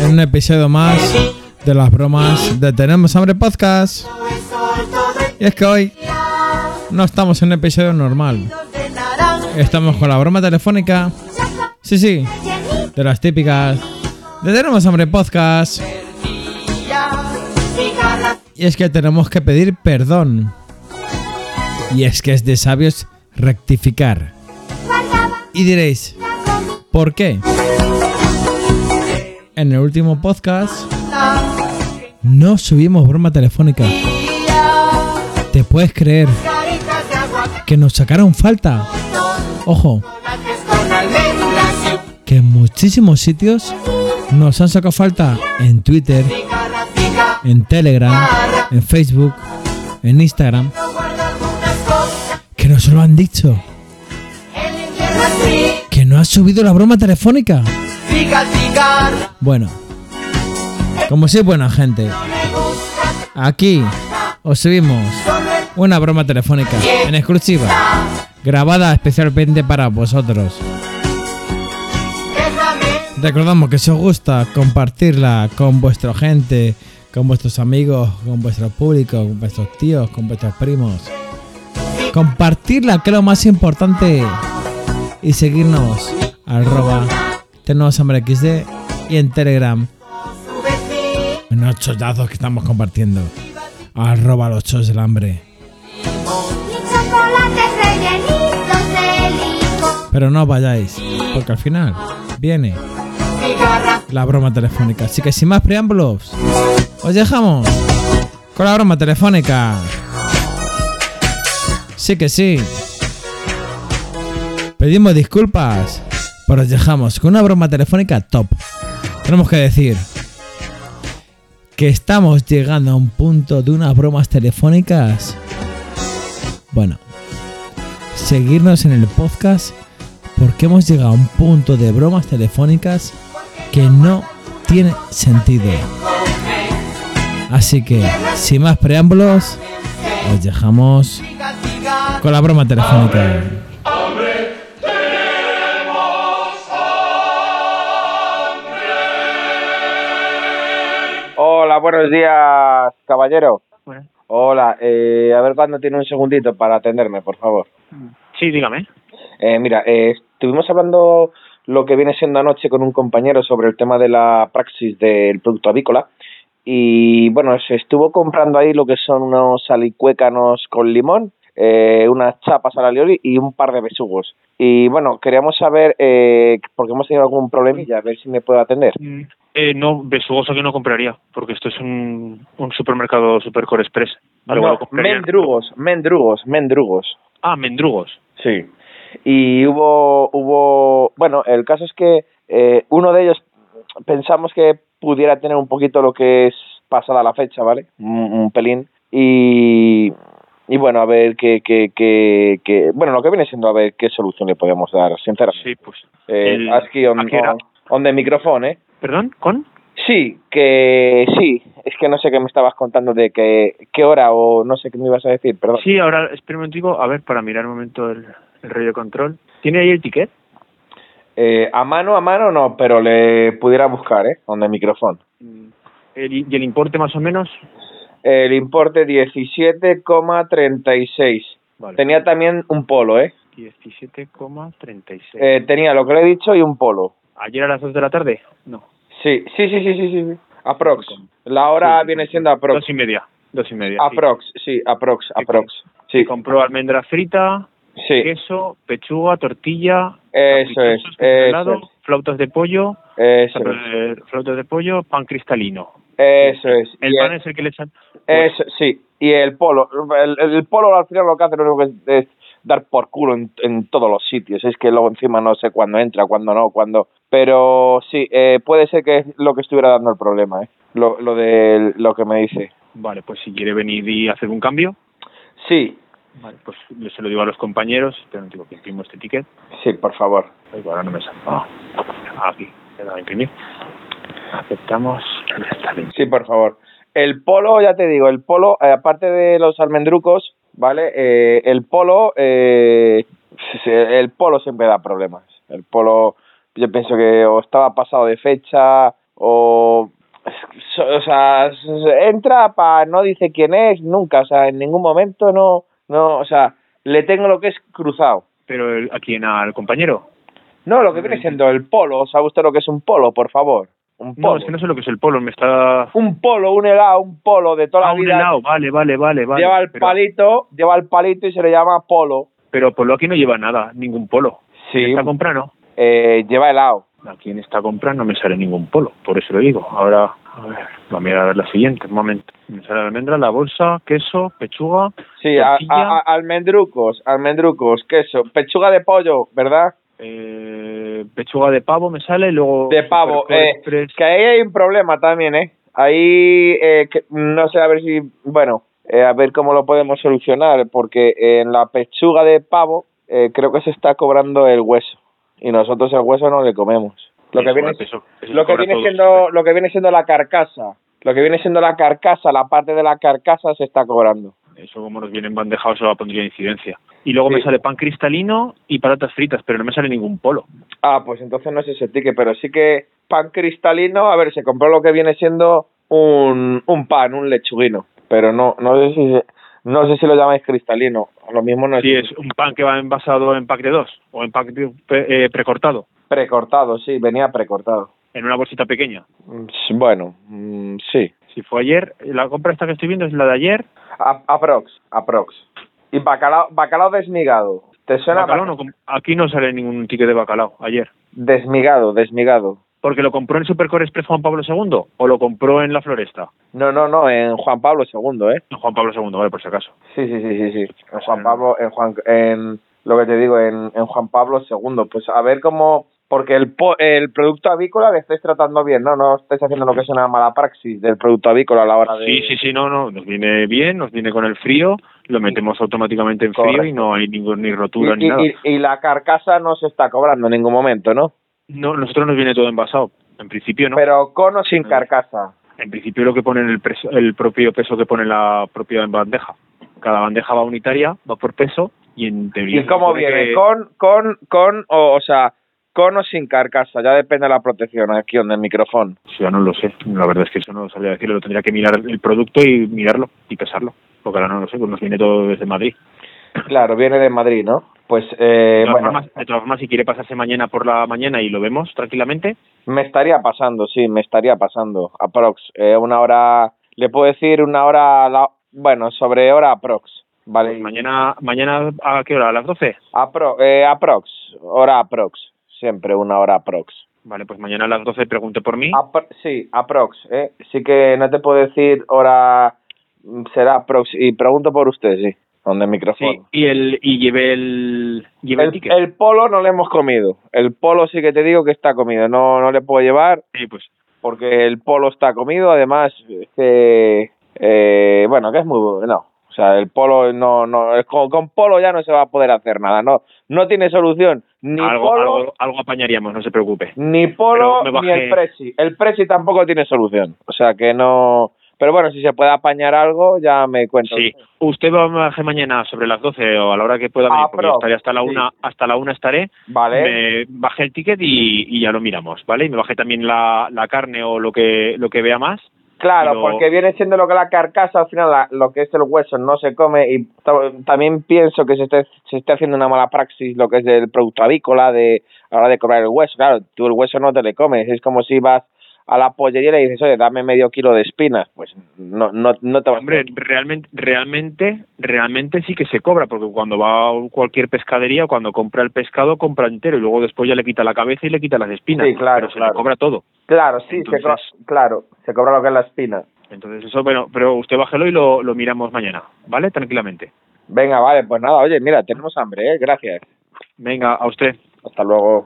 En un episodio más de las bromas de Tenemos Hambre Podcast. Y es que hoy no estamos en un episodio normal. Estamos con la broma telefónica. Sí, sí. De las típicas de Tenemos Hambre Podcast. Y es que tenemos que pedir perdón. Y es que es de sabios rectificar. Y diréis, ¿por qué? En el último podcast. No subimos broma telefónica. ¿Te puedes creer que nos sacaron falta? Ojo, que en muchísimos sitios nos han sacado falta. En Twitter, en Telegram, en Facebook, en Instagram, que nos lo han dicho, que no has subido la broma telefónica. Bueno, como soy buena gente, aquí os subimos una broma telefónica en exclusiva, grabada especialmente para vosotros. Recordamos que si os gusta compartirla con vuestra gente, con vuestros amigos, con vuestro público, con vuestros tíos, con vuestros primos. Compartirla que es lo más importante. Y seguirnos arroba tenemos hambre XD y en Telegram los chollazos que estamos compartiendo. Arroba los chos del hambre. Pero no vayáis, porque al final viene la broma telefónica. Así que sin más preámbulos, os dejamos con la broma telefónica. Sí que sí. Pedimos disculpas, pero os dejamos con una broma telefónica top. Tenemos que decir que estamos llegando a un punto de unas bromas telefónicas. Bueno, seguirnos en el podcast porque hemos llegado a un punto de bromas telefónicas que no tiene sentido. Así que, sin más preámbulos, os dejamos con la broma telefónica. Buenos días, caballero. Bueno, Hola, eh, a ver cuándo tiene un segundito para atenderme, por favor. sí, dígame. Eh, mira, eh, estuvimos hablando lo que viene siendo anoche con un compañero sobre el tema de la praxis del producto avícola y bueno, se estuvo comprando ahí lo que son unos alicuécanos con limón, eh, unas chapas a la lioli y un par de besugos. Y bueno, queríamos saber, eh, porque hemos tenido algún problemilla, a ver si me puede atender. Mm, Eh, no, besugoso que no compraría, porque esto es un, un supermercado Supercore Express. Algo No, mendrugos, mendrugos, mendrugos. Ah, mendrugos. Sí. Y hubo, hubo, bueno, el caso es que eh, uno de ellos pensamos que pudiera tener un poquito lo que es pasada la fecha, ¿vale? Un, un pelín. Y, y bueno, a ver qué, qué, qué, qué- bueno, lo que viene siendo a ver qué solución le podemos dar, sinceramente. Sí, pues. Eh, el- aquí on, on- on the micrófono, ¿eh? ¿Perdón? ¿Con? Sí, que sí, es que no sé qué me estabas contando de que, qué hora o no sé qué me ibas a decir, perdón. Sí, ahora espera un a ver, para mirar un momento el, el radio control. ¿Tiene ahí el ticket? Eh, a mano, a mano no, pero le pudiera buscar, ¿eh? Micrófono. Mm, el- ¿Y el importe más o menos? El importe 17,36. Vale. Tenía también un polo, ¿eh? 17,36. Eh, Tenía lo que le he dicho y un polo. ¿Ayer a las 2 de la tarde? No. Sí, sí, sí, sí, sí, sí. sí. Aprox. La hora Sí, viene siendo aprox. Dos y media. Dos y media. sí. Aprox, sí, aprox, aprox. Sí, Compró almendra frita, sí. queso, pechuga, tortilla, Eso es, caprichosos, congelado, eso flautas de pollo, Eso es. eh, flautas de pollo, pan cristalino. Eso es. El pan el- es el que le echan. pues, Eso, sí. Y el polo. El, el polo al final lo que hace lo único que es, es dar por culo en, en todos los sitios. Es que luego encima no sé cuándo entra, cuándo no, cuándo. Pero sí, eh, puede ser que es lo que estuviera dando el problema, ¿eh? Lo, lo de lo que me dice. Vale, pues si quiere venir y hacer un cambio, Sí, vale, pues yo se lo digo a los compañeros, pero no digo que imprimo este ticket. sí, por favor. Ay, ahora no me sale. Ah, aquí, le da a imprimir. Aceptamos. Sí, por favor. El polo, ya te digo, el polo, eh, aparte de los almendrucos, ¿vale? Eh, el polo, eh, el polo siempre da problemas. El polo, yo pienso que o estaba pasado de fecha o... O sea, entra para no dice quién es nunca, o sea, en ningún momento no, no, o sea, le tengo lo que es cruzado. Pero el- a quién, al compañero. No, lo que viene siendo el polo, ¿sabe usted lo que es un polo, por favor? Un polo. No, es que no sé lo que es el polo, me está... Un polo, un helado, un polo de toda Ah, la un vida. helado, vale, vale, vale, vale. lleva el pero, palito, lleva el palito y se le llama polo. pero polo aquí no lleva nada, ningún polo. Sí, ¿Está comprando? eh, lleva helado. Aquí en esta compra no me sale ningún polo, por eso lo digo. Ahora, a ver, vamos a mirar a ver la siguiente, un momento. Me sale almendra, la bolsa, queso, pechuga, Sí, a- a- almendrucos, almendrucos, queso, pechuga de pollo, ¿verdad? eh, pechuga de pavo me sale, y luego... De pavo, eh, que ahí hay un problema también, ¿eh? Ahí, eh, que- no sé, a ver si, bueno, eh, a ver cómo lo podemos solucionar, porque en la pechuga de pavo eh, creo que se está cobrando el hueso y nosotros el hueso no le comemos. Lo que Eso, viene, eso- eso lo se que viene siendo lo que viene siendo la carcasa lo que viene siendo la carcasa la parte de la carcasa se está cobrando Eso como nos viene en bandeja eso la pondría en incidencia. Y luego Sí. me sale pan cristalino y patatas fritas, pero no me sale ningún polo. ah pues entonces no es ese ticket pero sí que pan cristalino a ver se compró lo que viene siendo un, un pan un lechuguino pero no no sé si no sé si lo llamáis cristalino lo mismo no es Sí, es un pan que va envasado en pack de dos o en pack de- eh, precortado, precortado sí venía precortado en una bolsita pequeña. Mm, bueno mm, sí Si fue ayer, la compra esta que estoy viendo es la de ayer. A- aprox aprox y bacalao bacalao desmigado te suena Bacalao no aquí no sale ningún ticket de bacalao ayer. desmigado desmigado Porque lo compró en Supercore Express Juan Pablo II o lo compró en la Floresta. no no no en Juan Pablo II eh En Juan Pablo II, vale, por si acaso. Sí, sí, sí, sí, sí. En Juan Pablo, en Juan, en lo que te digo, en, en Juan Pablo II. Pues a ver cómo, porque el po- el producto avícola le estáis tratando bien, ¿no? No estáis haciendo lo que es una mala praxis del producto avícola a la hora de. Sí, sí, sí, no, no, nos viene bien, nos viene con el frío, lo metemos automáticamente en frío y no hay ningún ni Y, rotura ni y- nada. y- y la carcasa no se está cobrando en ningún momento, ¿no? No, nosotros nos viene todo envasado. En principio no. Pero con o sin carcasa. En principio lo que pone el, preso- el propio peso que pone la propia bandeja. Cada bandeja va unitaria, va por peso y en teoría... ¿Y cómo viene? que- ¿Con, con, con o, o sea, con o sin carcasa? Ya depende de la protección aquí donde el micrófono. Eso ya no lo sé. La verdad es que eso no lo sabría decirlo. Lo tendría que mirar el producto y mirarlo y pesarlo. Porque ahora no lo sé, pues nos viene todo desde Madrid. Claro, viene de Madrid, ¿no? Pues, eh, de, todas bueno. formas, de todas formas, si quiere pasarse mañana por la mañana y lo vemos tranquilamente, Me estaría pasando, sí, me estaría pasando. Aprox. Eh, una hora, le puedo decir una hora, a la, bueno, sobre hora aprox. Vale. pues mañana, mañana ¿a qué hora? ¿A las 12? Apro, eh, aprox. Hora aprox. Siempre una hora aprox. Vale, pues mañana a las 12 pregunte por mí. Apro- sí, aprox. Eh. Sí que no te puedo decir hora, mm, será aprox. Y pregunto por usted, sí, donde el micrófono. Sí, y el y llevé el llevé el, El, ticket. el polo no le hemos comido. El polo sí que te digo que está comido. No, no le puedo llevar Sí, pues porque el polo está comido, además, este, eh, bueno, que es muy bueno. O sea, el polo no, no, con, con polo ya no se va a poder hacer nada, no, no tiene solución, ni algo, polo, algo algo apañaríamos, no se preocupe. ni polo, ni el presi. El presi tampoco tiene solución, o sea que no, pero bueno, si se puede apañar algo, ya me cuento. Sí. Usted va a bajar mañana sobre las 12 o a la hora que pueda venir, Ah, porque estaré hasta la sí. una, hasta la una estaré. Vale, Me bajé el ticket y, y ya lo miramos, ¿vale? Y me bajé también la, la carne o lo que lo que vea más. Claro, pero- porque viene siendo lo que la carcasa, al final la- lo que es el hueso no se come y ta- también pienso que se esté, se esté haciendo una mala praxis lo que es del producto avícola de a la hora de cobrar el hueso. Claro, tú el hueso no te le comes, es como si vas a la pollería y le dices, oye, dame medio kilo de espinas, pues no, no, no te vas Hombre, realmente, realmente, realmente sí que se cobra, porque cuando va a cualquier pescadería, cuando compra el pescado, compra entero y luego después ya le quita la cabeza y le quita las espinas. Sí, claro, pero se claro. le cobra todo. Claro, sí, se Entonces- cobra, claro, se cobra lo que es la espina. Entonces eso, bueno, pero usted bájelo y lo, lo miramos mañana, ¿vale? Tranquilamente. Venga, vale, pues nada, oye, mira, tenemos hambre, ¿eh? Gracias. Venga, a usted. Hasta luego.